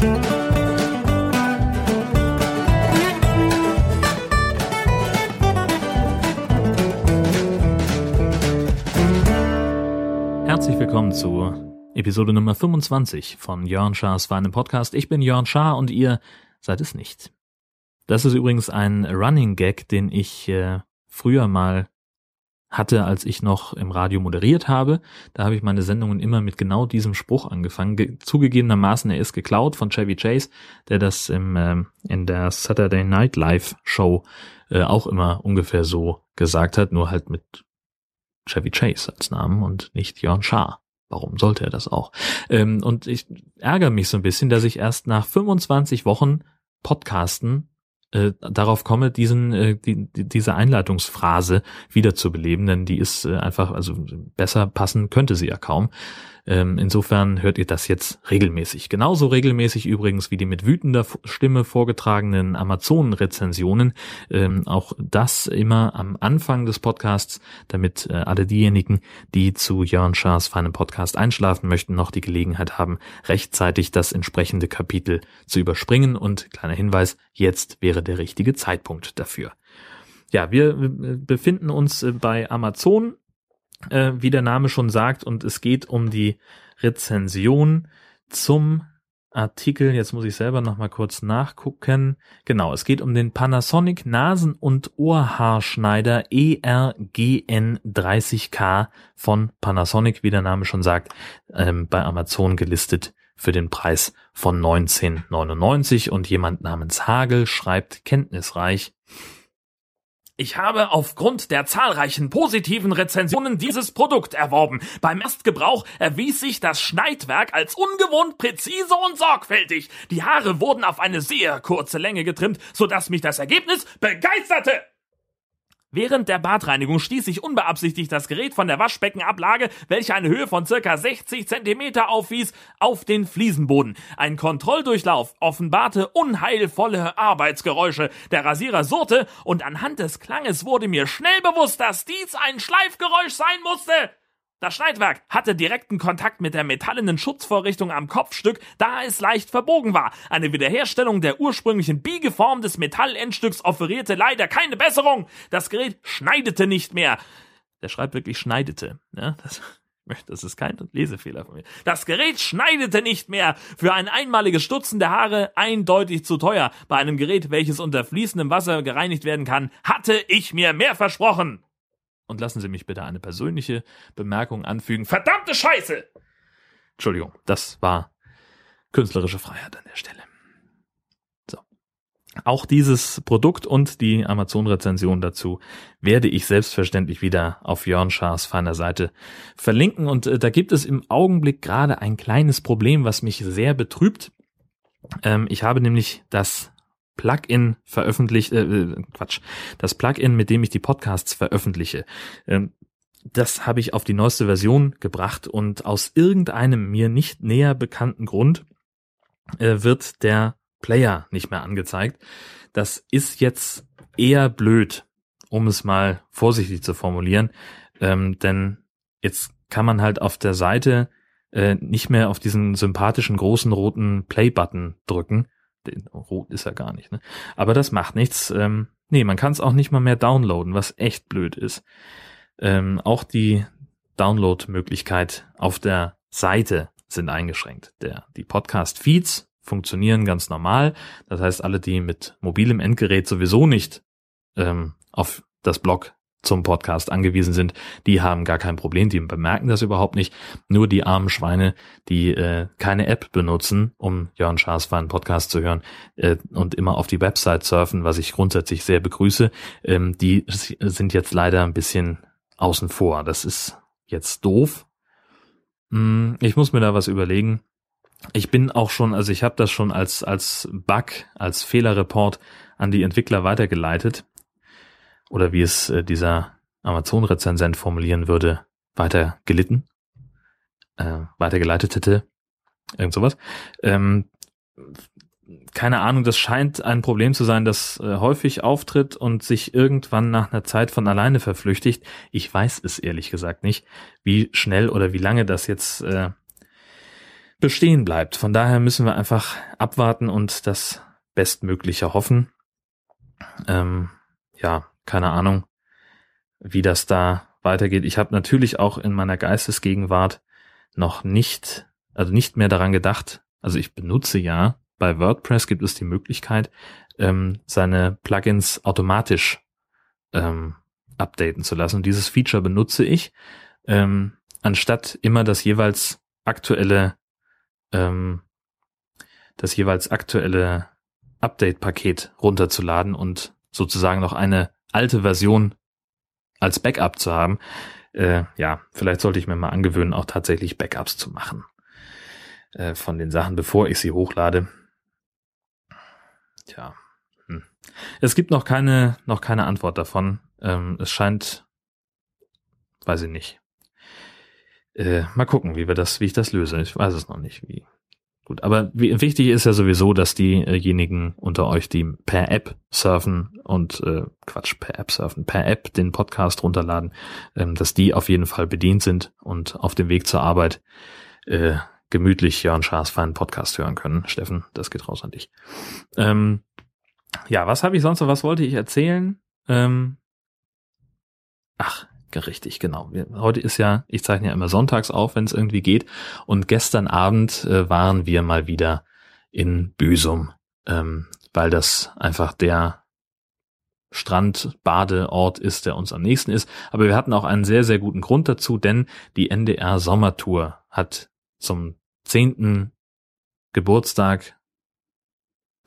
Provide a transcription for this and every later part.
Herzlich willkommen zu Episode Nummer 25 von Jörn Schars Feinem Podcast. Ich bin Jörn Schaar und ihr seid es nicht. Das ist übrigens ein Running Gag, den ich äh, früher mal hatte, als ich noch im Radio moderiert habe. Da habe ich meine Sendungen immer mit genau diesem Spruch angefangen. Ge zugegebenermaßen, er ist geklaut von Chevy Chase, der das im, äh, in der Saturday Night Live Show äh, auch immer ungefähr so gesagt hat, nur halt mit Chevy Chase als Namen und nicht Jörn Schaar. Warum sollte er das auch? Ähm, und ich ärgere mich so ein bisschen, dass ich erst nach 25 Wochen Podcasten äh, darauf komme, diesen äh, die, die, diese Einleitungsphrase wiederzubeleben, denn die ist äh, einfach, also besser passen könnte sie ja kaum. Ähm, insofern hört ihr das jetzt regelmäßig. Genauso regelmäßig übrigens wie die mit wütender Stimme vorgetragenen Amazon-Rezensionen. Ähm, auch das immer am Anfang des Podcasts, damit äh, alle diejenigen, die zu Jörn Schaas feinem Podcast einschlafen möchten, noch die Gelegenheit haben, rechtzeitig das entsprechende Kapitel zu überspringen. Und kleiner Hinweis, jetzt wäre der richtige Zeitpunkt dafür. Ja, wir äh, befinden uns äh, bei Amazon äh, wie der Name schon sagt, und es geht um die Rezension zum Artikel, jetzt muss ich selber noch mal kurz nachgucken. Genau, es geht um den Panasonic Nasen- und Ohrhaarschneider ERGN 30K von Panasonic, wie der Name schon sagt, ähm, bei Amazon gelistet für den Preis von 1999 und jemand namens Hagel schreibt kenntnisreich. Ich habe aufgrund der zahlreichen positiven Rezensionen dieses Produkt erworben. Beim Erstgebrauch erwies sich das Schneidwerk als ungewohnt präzise und sorgfältig. Die Haare wurden auf eine sehr kurze Länge getrimmt, sodass mich das Ergebnis begeisterte. Während der Badreinigung stieß ich unbeabsichtigt das Gerät von der Waschbeckenablage, welche eine Höhe von circa 60 Zentimeter aufwies, auf den Fliesenboden. Ein Kontrolldurchlauf offenbarte unheilvolle Arbeitsgeräusche. Der Rasierer surrte und anhand des Klanges wurde mir schnell bewusst, dass dies ein Schleifgeräusch sein musste. Das Schneidwerk hatte direkten Kontakt mit der metallenen Schutzvorrichtung am Kopfstück, da es leicht verbogen war. Eine Wiederherstellung der ursprünglichen Biegeform des Metallendstücks offerierte leider keine Besserung. Das Gerät schneidete nicht mehr. Der schreibt wirklich schneidete. Ja, das, das ist kein Lesefehler von mir. Das Gerät schneidete nicht mehr. Für ein einmaliges Stutzen der Haare eindeutig zu teuer. Bei einem Gerät, welches unter fließendem Wasser gereinigt werden kann, hatte ich mir mehr versprochen. Und lassen Sie mich bitte eine persönliche Bemerkung anfügen. Verdammte Scheiße! Entschuldigung, das war künstlerische Freiheit an der Stelle. So. Auch dieses Produkt und die Amazon-Rezension dazu werde ich selbstverständlich wieder auf Jörn Schaas feiner Seite verlinken. Und äh, da gibt es im Augenblick gerade ein kleines Problem, was mich sehr betrübt. Ähm, ich habe nämlich das Plugin veröffentlicht, äh, äh, Quatsch, das Plugin, mit dem ich die Podcasts veröffentliche. Ähm, das habe ich auf die neueste Version gebracht und aus irgendeinem mir nicht näher bekannten Grund äh, wird der Player nicht mehr angezeigt. Das ist jetzt eher blöd, um es mal vorsichtig zu formulieren, ähm, denn jetzt kann man halt auf der Seite äh, nicht mehr auf diesen sympathischen großen roten Play-Button drücken, den rot ist er gar nicht, ne? Aber das macht nichts. Ähm, nee, man kann es auch nicht mal mehr downloaden, was echt blöd ist. Ähm, auch die Download-Möglichkeit auf der Seite sind eingeschränkt. Der, die Podcast-Feeds funktionieren ganz normal. Das heißt, alle, die mit mobilem Endgerät sowieso nicht ähm, auf das Blog zum Podcast angewiesen sind, die haben gar kein Problem, die bemerken das überhaupt nicht. Nur die armen Schweine, die äh, keine App benutzen, um Jörn Schaas einen Podcast zu hören äh, und immer auf die Website surfen, was ich grundsätzlich sehr begrüße, ähm, die sind jetzt leider ein bisschen außen vor. Das ist jetzt doof. Hm, ich muss mir da was überlegen. Ich bin auch schon, also ich habe das schon als als Bug, als Fehlerreport an die Entwickler weitergeleitet oder wie es äh, dieser Amazon-Rezensent formulieren würde, weiter gelitten, äh, weitergeleitet hätte, irgend sowas. Ähm, keine Ahnung, das scheint ein Problem zu sein, das äh, häufig auftritt und sich irgendwann nach einer Zeit von alleine verflüchtigt. Ich weiß es ehrlich gesagt nicht, wie schnell oder wie lange das jetzt äh, bestehen bleibt. Von daher müssen wir einfach abwarten und das Bestmögliche hoffen. Ähm, ja, keine Ahnung, wie das da weitergeht. Ich habe natürlich auch in meiner Geistesgegenwart noch nicht, also nicht mehr daran gedacht. Also ich benutze ja bei WordPress gibt es die Möglichkeit, ähm, seine Plugins automatisch ähm, updaten zu lassen. Und dieses Feature benutze ich, ähm, anstatt immer das jeweils aktuelle, ähm, das jeweils aktuelle Update-Paket runterzuladen und sozusagen noch eine alte Version als Backup zu haben. Äh, ja, vielleicht sollte ich mir mal angewöhnen, auch tatsächlich Backups zu machen äh, von den Sachen, bevor ich sie hochlade. Tja, hm. es gibt noch keine noch keine Antwort davon. Ähm, es scheint, weiß ich nicht. Äh, mal gucken, wie wir das, wie ich das löse. Ich weiß es noch nicht, wie Gut, aber wichtig ist ja sowieso, dass diejenigen unter euch, die per App surfen und äh, Quatsch, per App surfen, per App den Podcast runterladen, ähm, dass die auf jeden Fall bedient sind und auf dem Weg zur Arbeit äh, gemütlich Jörn Schaas feinen Podcast hören können. Steffen, das geht raus an dich. Ähm, ja, was habe ich sonst noch? Was wollte ich erzählen? Ähm, ach, Richtig, genau. Heute ist ja, ich zeichne ja immer sonntags auf, wenn es irgendwie geht. Und gestern Abend äh, waren wir mal wieder in Büsum, ähm, weil das einfach der Strandbadeort ist, der uns am nächsten ist. Aber wir hatten auch einen sehr, sehr guten Grund dazu, denn die NDR Sommertour hat zum zehnten Geburtstag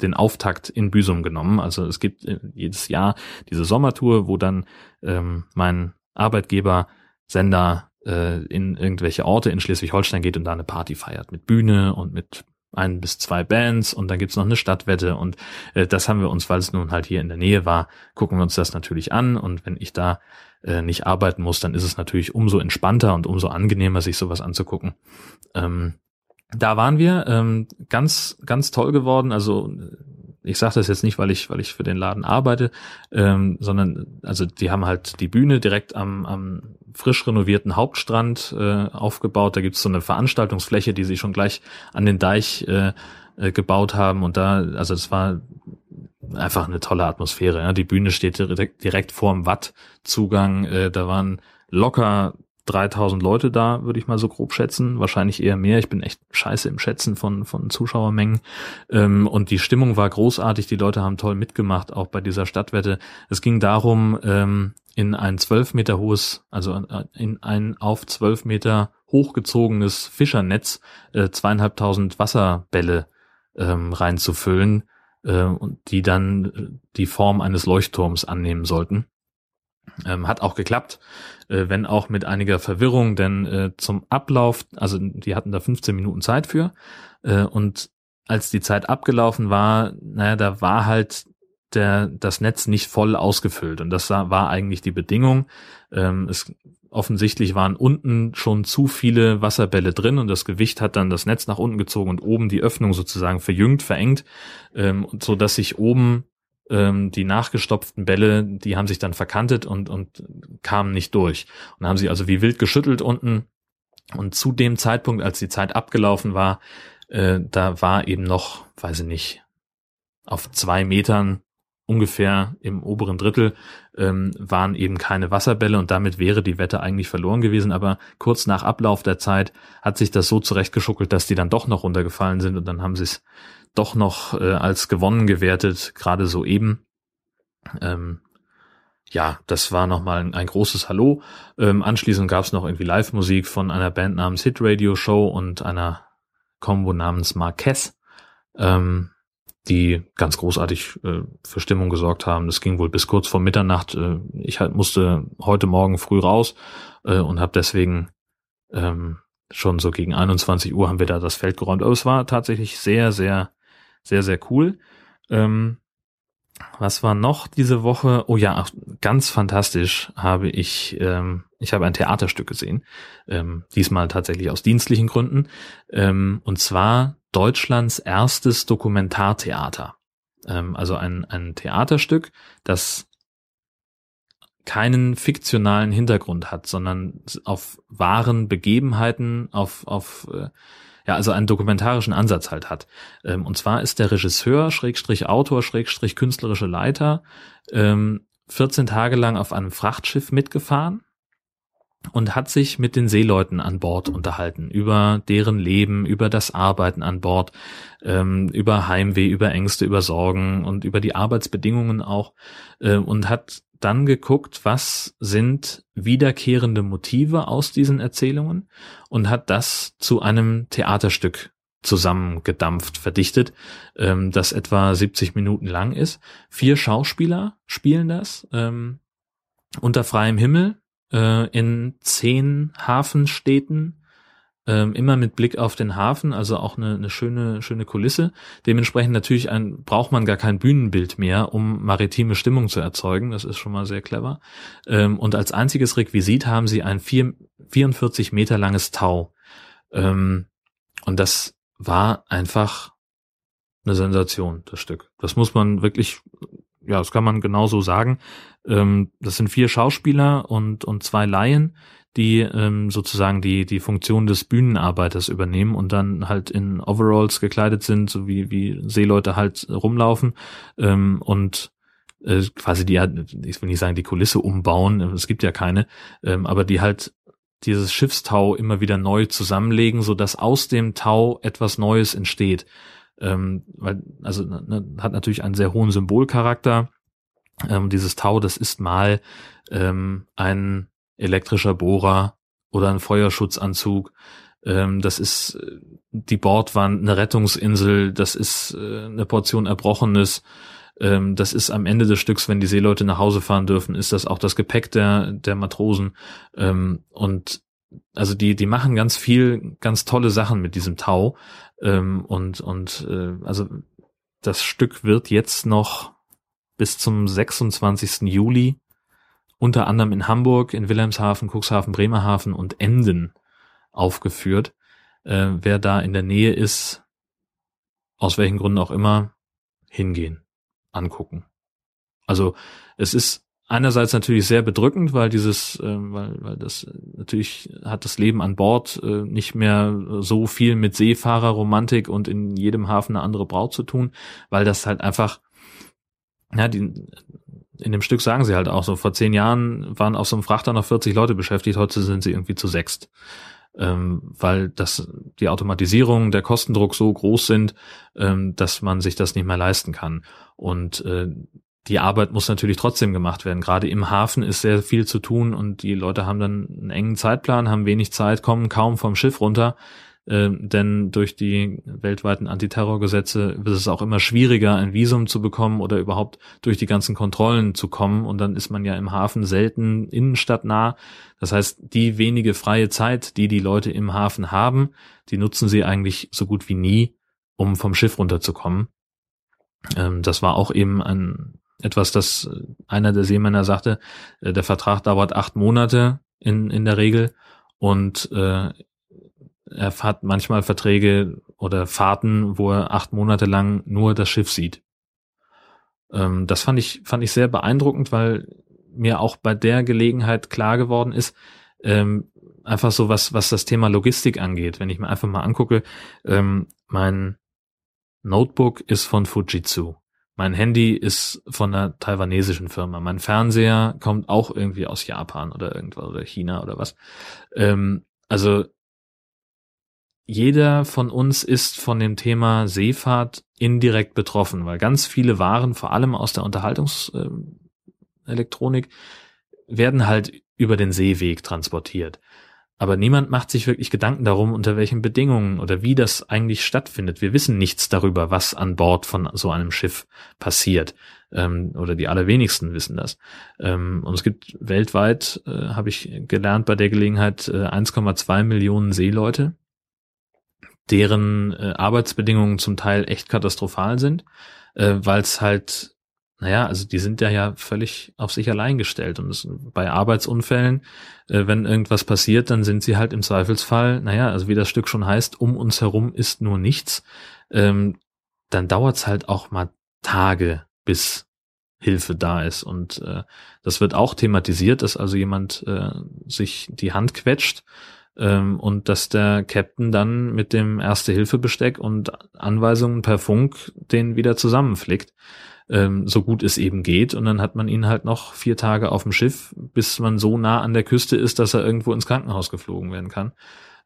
den Auftakt in Büsum genommen. Also es gibt äh, jedes Jahr diese Sommertour, wo dann ähm, mein Arbeitgeber, Sender äh, in irgendwelche Orte in Schleswig-Holstein geht und da eine Party feiert mit Bühne und mit ein bis zwei Bands und dann gibt's noch eine Stadtwette und äh, das haben wir uns, weil es nun halt hier in der Nähe war, gucken wir uns das natürlich an und wenn ich da äh, nicht arbeiten muss, dann ist es natürlich umso entspannter und umso angenehmer, sich sowas anzugucken. Ähm, da waren wir ähm, ganz, ganz toll geworden. Also ich sage das jetzt nicht, weil ich, weil ich für den Laden arbeite, ähm, sondern also die haben halt die Bühne direkt am, am frisch renovierten Hauptstrand äh, aufgebaut. Da gibt's so eine Veranstaltungsfläche, die sie schon gleich an den Deich äh, äh, gebaut haben. Und da, also es war einfach eine tolle Atmosphäre. Ja. Die Bühne steht direkt, direkt vorm Wattzugang. Äh, da waren locker 3000 Leute da, würde ich mal so grob schätzen. Wahrscheinlich eher mehr. Ich bin echt scheiße im Schätzen von, von Zuschauermengen. Ähm, und die Stimmung war großartig. Die Leute haben toll mitgemacht, auch bei dieser Stadtwette. Es ging darum, ähm, in ein zwölf Meter hohes, also in ein auf zwölf Meter hochgezogenes Fischernetz äh, zweieinhalbtausend Wasserbälle ähm, reinzufüllen äh, und die dann die Form eines Leuchtturms annehmen sollten. Ähm, hat auch geklappt, äh, wenn auch mit einiger Verwirrung, denn äh, zum Ablauf, also die hatten da 15 Minuten Zeit für äh, und als die Zeit abgelaufen war, naja, da war halt der, das Netz nicht voll ausgefüllt und das war eigentlich die Bedingung. Ähm, es offensichtlich waren unten schon zu viele Wasserbälle drin und das Gewicht hat dann das Netz nach unten gezogen und oben die Öffnung sozusagen verjüngt, verengt, ähm, so dass sich oben ähm, die nachgestopften Bälle, die haben sich dann verkantet und, und kamen nicht durch. Und haben sie also wie wild geschüttelt unten. Und zu dem Zeitpunkt, als die Zeit abgelaufen war, äh, da war eben noch, weiß ich nicht, auf zwei Metern ungefähr im oberen Drittel ähm, waren eben keine Wasserbälle und damit wäre die Wette eigentlich verloren gewesen. Aber kurz nach Ablauf der Zeit hat sich das so zurechtgeschuckelt, dass die dann doch noch runtergefallen sind und dann haben sie es doch noch äh, als gewonnen gewertet, gerade so eben. Ähm, ja, das war nochmal ein, ein großes Hallo. Ähm, anschließend gab es noch irgendwie Live-Musik von einer Band namens Hit Radio Show und einer Combo namens Marquez, ähm, die ganz großartig äh, für Stimmung gesorgt haben. Das ging wohl bis kurz vor Mitternacht. Äh, ich halt musste heute Morgen früh raus äh, und habe deswegen ähm, schon so gegen 21 Uhr haben wir da das Feld geräumt. Aber es war tatsächlich sehr, sehr sehr, sehr cool. Ähm, was war noch diese Woche? Oh ja, ganz fantastisch habe ich, ähm, ich habe ein Theaterstück gesehen, ähm, diesmal tatsächlich aus dienstlichen Gründen, ähm, und zwar Deutschlands erstes Dokumentartheater. Ähm, also ein, ein Theaterstück, das keinen fiktionalen Hintergrund hat, sondern auf wahren Begebenheiten, auf, auf äh, ja, also einen dokumentarischen Ansatz halt hat. Ähm, und zwar ist der Regisseur, Schrägstrich Autor, Schrägstrich künstlerische Leiter, ähm, 14 Tage lang auf einem Frachtschiff mitgefahren und hat sich mit den Seeleuten an Bord unterhalten über deren Leben, über das Arbeiten an Bord, ähm, über Heimweh, über Ängste, über Sorgen und über die Arbeitsbedingungen auch äh, und hat dann geguckt, was sind wiederkehrende Motive aus diesen Erzählungen und hat das zu einem Theaterstück zusammengedampft, verdichtet, ähm, das etwa 70 Minuten lang ist. Vier Schauspieler spielen das ähm, unter freiem Himmel äh, in zehn Hafenstädten ähm, immer mit Blick auf den Hafen, also auch eine, eine schöne, schöne Kulisse. Dementsprechend natürlich ein, braucht man gar kein Bühnenbild mehr, um maritime Stimmung zu erzeugen. Das ist schon mal sehr clever. Ähm, und als einziges Requisit haben sie ein vier, 44 Meter langes Tau. Ähm, und das war einfach eine Sensation, das Stück. Das muss man wirklich, ja, das kann man genauso sagen. Ähm, das sind vier Schauspieler und, und zwei Laien, die ähm, sozusagen die die Funktion des Bühnenarbeiters übernehmen und dann halt in Overalls gekleidet sind, so wie wie Seeleute halt rumlaufen ähm, und äh, quasi die ich will nicht sagen die Kulisse umbauen, es gibt ja keine, ähm, aber die halt dieses Schiffstau immer wieder neu zusammenlegen, so dass aus dem Tau etwas Neues entsteht. Ähm, weil also ne, hat natürlich einen sehr hohen Symbolcharakter. Ähm, dieses Tau, das ist mal ähm, ein elektrischer Bohrer oder ein Feuerschutzanzug. Ähm, das ist äh, die Bordwand, eine Rettungsinsel, das ist äh, eine Portion Erbrochenes. Ähm, das ist am Ende des Stücks, wenn die Seeleute nach Hause fahren dürfen, ist das auch das Gepäck der, der Matrosen. Ähm, und also die, die machen ganz viel, ganz tolle Sachen mit diesem Tau. Ähm, und, und äh, also das Stück wird jetzt noch bis zum 26. Juli unter anderem in Hamburg, in Wilhelmshaven, Cuxhaven, Bremerhaven und Emden aufgeführt. Äh, wer da in der Nähe ist, aus welchen Gründen auch immer, hingehen, angucken. Also es ist einerseits natürlich sehr bedrückend, weil dieses, äh, weil, weil das natürlich hat das Leben an Bord äh, nicht mehr so viel mit Seefahrerromantik und in jedem Hafen eine andere Braut zu tun, weil das halt einfach ja, die, in dem Stück sagen sie halt auch so, vor zehn Jahren waren auf so einem Frachter noch 40 Leute beschäftigt, heute sind sie irgendwie zu sechst. Ähm, weil das die Automatisierung, der Kostendruck so groß sind, ähm, dass man sich das nicht mehr leisten kann. Und äh, die Arbeit muss natürlich trotzdem gemacht werden. Gerade im Hafen ist sehr viel zu tun und die Leute haben dann einen engen Zeitplan, haben wenig Zeit, kommen kaum vom Schiff runter. Äh, denn durch die weltweiten Antiterrorgesetze wird es auch immer schwieriger, ein Visum zu bekommen oder überhaupt durch die ganzen Kontrollen zu kommen. Und dann ist man ja im Hafen selten innenstadtnah. Das heißt, die wenige freie Zeit, die die Leute im Hafen haben, die nutzen sie eigentlich so gut wie nie, um vom Schiff runterzukommen. Ähm, das war auch eben ein etwas, das einer der Seemänner sagte, äh, der Vertrag dauert acht Monate in, in der Regel und äh, er hat manchmal Verträge oder Fahrten, wo er acht Monate lang nur das Schiff sieht. Ähm, das fand ich, fand ich sehr beeindruckend, weil mir auch bei der Gelegenheit klar geworden ist, ähm, einfach so was, was das Thema Logistik angeht. Wenn ich mir einfach mal angucke, ähm, mein Notebook ist von Fujitsu. Mein Handy ist von einer taiwanesischen Firma. Mein Fernseher kommt auch irgendwie aus Japan oder irgendwas oder China oder was. Ähm, also jeder von uns ist von dem Thema Seefahrt indirekt betroffen, weil ganz viele Waren, vor allem aus der Unterhaltungselektronik, werden halt über den Seeweg transportiert. Aber niemand macht sich wirklich Gedanken darum, unter welchen Bedingungen oder wie das eigentlich stattfindet. Wir wissen nichts darüber, was an Bord von so einem Schiff passiert. Ähm, oder die allerwenigsten wissen das. Ähm, und es gibt weltweit, äh, habe ich gelernt bei der Gelegenheit, äh, 1,2 Millionen Seeleute deren äh, Arbeitsbedingungen zum Teil echt katastrophal sind, äh, weil es halt, naja, also die sind ja ja völlig auf sich allein gestellt. Und bei Arbeitsunfällen, äh, wenn irgendwas passiert, dann sind sie halt im Zweifelsfall, naja, also wie das Stück schon heißt, um uns herum ist nur nichts, ähm, dann dauert's halt auch mal Tage, bis Hilfe da ist. Und äh, das wird auch thematisiert, dass also jemand äh, sich die Hand quetscht ähm, und dass der Captain dann mit dem Erste-Hilfe-Besteck und Anweisungen per Funk den wieder zusammenflickt, ähm, so gut es eben geht. Und dann hat man ihn halt noch vier Tage auf dem Schiff, bis man so nah an der Küste ist, dass er irgendwo ins Krankenhaus geflogen werden kann.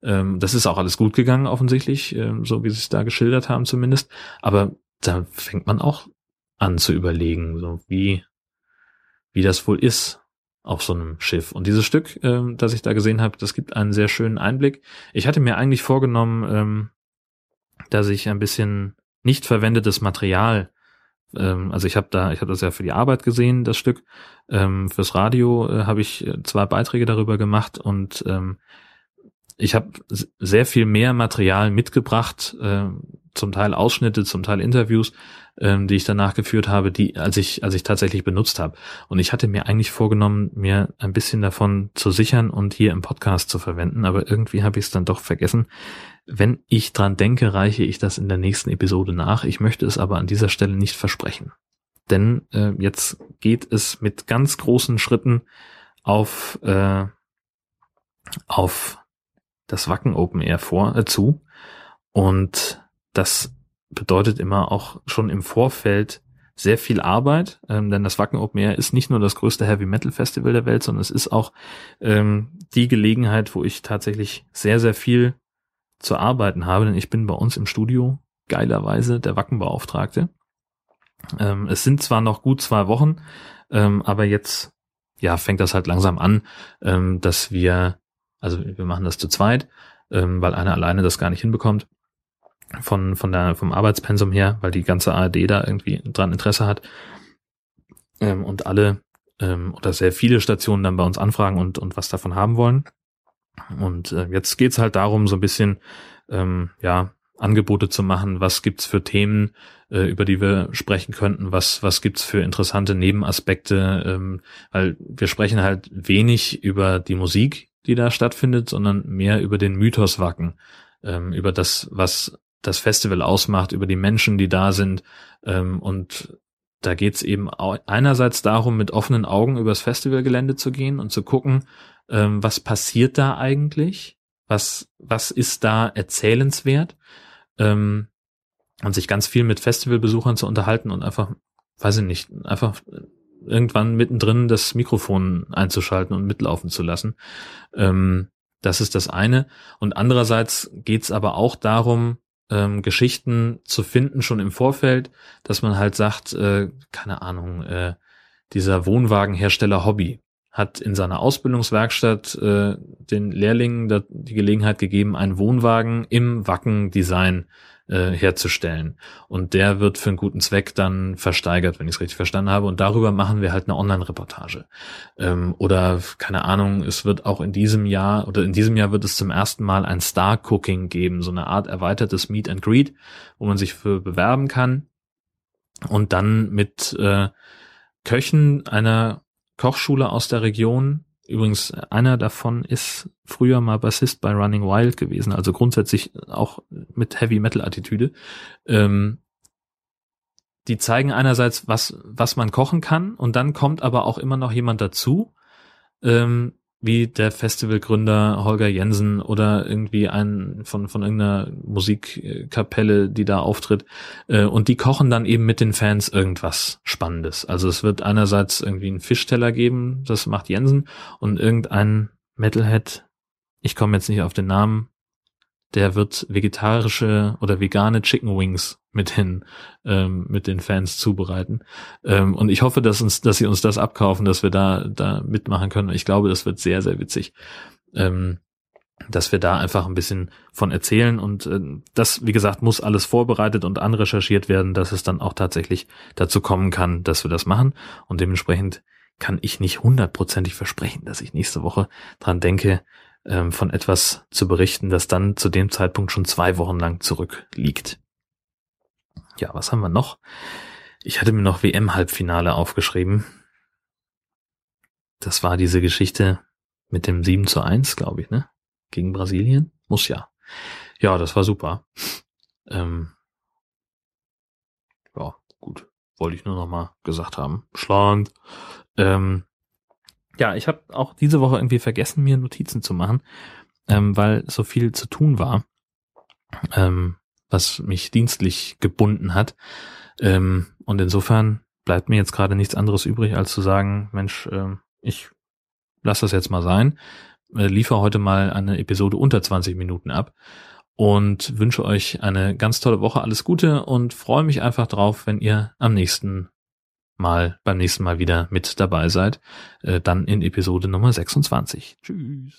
Ähm, das ist auch alles gut gegangen, offensichtlich, ähm, so wie sie es da geschildert haben zumindest. Aber da fängt man auch an zu überlegen, so wie, wie das wohl ist auf so einem Schiff. Und dieses Stück, ähm, das ich da gesehen habe, das gibt einen sehr schönen Einblick. Ich hatte mir eigentlich vorgenommen, ähm, dass ich ein bisschen nicht verwendetes Material, ähm, also ich habe da, ich habe das ja für die Arbeit gesehen, das Stück. Ähm, fürs Radio äh, habe ich äh, zwei Beiträge darüber gemacht und ähm, ich habe sehr viel mehr Material mitgebracht, äh, zum Teil Ausschnitte, zum Teil Interviews, ähm, die ich danach geführt habe, die als ich als ich tatsächlich benutzt habe. Und ich hatte mir eigentlich vorgenommen, mir ein bisschen davon zu sichern und hier im Podcast zu verwenden, aber irgendwie habe ich es dann doch vergessen. Wenn ich dran denke, reiche ich das in der nächsten Episode nach. Ich möchte es aber an dieser Stelle nicht versprechen, denn äh, jetzt geht es mit ganz großen Schritten auf äh, auf das Wacken Open Air vor äh, zu und das bedeutet immer auch schon im Vorfeld sehr viel Arbeit, ähm, denn das Wacken Open Air ist nicht nur das größte Heavy Metal Festival der Welt, sondern es ist auch ähm, die Gelegenheit, wo ich tatsächlich sehr, sehr viel zu arbeiten habe, denn ich bin bei uns im Studio geilerweise der Wackenbeauftragte. Ähm, es sind zwar noch gut zwei Wochen, ähm, aber jetzt ja fängt das halt langsam an, ähm, dass wir, also wir machen das zu zweit, ähm, weil einer alleine das gar nicht hinbekommt von, von der, vom Arbeitspensum her, weil die ganze ARD da irgendwie dran Interesse hat. Ähm, und alle ähm, oder sehr viele Stationen dann bei uns anfragen und, und was davon haben wollen. Und äh, jetzt geht's halt darum, so ein bisschen, ähm, ja, Angebote zu machen, was gibt's für Themen, äh, über die wir sprechen könnten, was, was gibt's für interessante Nebenaspekte, ähm, weil wir sprechen halt wenig über die Musik, die da stattfindet, sondern mehr über den Mythos Wacken, ähm, über das, was das Festival ausmacht, über die Menschen, die da sind. Ähm, und da geht's eben einerseits darum, mit offenen Augen übers Festivalgelände zu gehen und zu gucken, ähm, was passiert da eigentlich, was, was ist da erzählenswert ähm, und sich ganz viel mit Festivalbesuchern zu unterhalten und einfach, weiß ich nicht, einfach irgendwann mittendrin das Mikrofon einzuschalten und mitlaufen zu lassen. Ähm, das ist das eine. Und andererseits geht's aber auch darum, ähm, Geschichten zu finden schon im Vorfeld, dass man halt sagt, äh, keine Ahnung, äh, dieser Wohnwagenhersteller Hobby hat in seiner Ausbildungswerkstatt äh, den Lehrlingen die Gelegenheit gegeben, einen Wohnwagen im Wacken-Design äh, herzustellen. Und der wird für einen guten Zweck dann versteigert, wenn ich es richtig verstanden habe. Und darüber machen wir halt eine Online-Reportage. Ähm, oder keine Ahnung, es wird auch in diesem Jahr oder in diesem Jahr wird es zum ersten Mal ein Star-Cooking geben, so eine Art erweitertes Meet and Greet, wo man sich für bewerben kann und dann mit äh, Köchen einer Kochschule aus der Region Übrigens, einer davon ist früher mal Bassist bei Running Wild gewesen, also grundsätzlich auch mit Heavy Metal Attitüde. Ähm, die zeigen einerseits, was, was man kochen kann, und dann kommt aber auch immer noch jemand dazu, ähm, wie der Festivalgründer Holger Jensen oder irgendwie ein von, von irgendeiner Musikkapelle, die da auftritt. Äh, und die kochen dann eben mit den Fans irgendwas Spannendes. Also es wird einerseits irgendwie einen Fischteller geben, das macht Jensen, und irgendein Metalhead, ich komme jetzt nicht auf den Namen, der wird vegetarische oder vegane Chicken Wings mit den ähm, mit den Fans zubereiten. Ähm, und ich hoffe, dass uns, dass sie uns das abkaufen, dass wir da da mitmachen können. Ich glaube, das wird sehr sehr witzig. Ähm, dass wir da einfach ein bisschen von erzählen und äh, das, wie gesagt, muss alles vorbereitet und anrecherchiert werden, dass es dann auch tatsächlich dazu kommen kann, dass wir das machen und dementsprechend kann ich nicht hundertprozentig versprechen, dass ich nächste Woche dran denke, ähm, von etwas zu berichten, das dann zu dem Zeitpunkt schon zwei Wochen lang zurückliegt. Ja, was haben wir noch? Ich hatte mir noch WM-Halbfinale aufgeschrieben. Das war diese Geschichte mit dem 7 zu 1, glaube ich, ne? Gegen Brasilien? Muss ja. Ja, das war super. Ähm, ja, gut. Wollte ich nur noch mal gesagt haben. Schland. Ähm, ja, ich habe auch diese Woche irgendwie vergessen, mir Notizen zu machen. ähm, weil so viel zu tun war, ähm, was mich dienstlich gebunden hat. Ähm, und insofern bleibt mir jetzt gerade nichts anderes übrig, als zu sagen, Mensch, äh, ich lasse das jetzt mal sein, äh, liefere heute mal eine Episode unter 20 Minuten ab und wünsche euch eine ganz tolle Woche, alles Gute und freue mich einfach drauf, wenn ihr am nächsten Mal, beim nächsten Mal wieder mit dabei seid, äh, dann in Episode Nummer 26. Tschüss.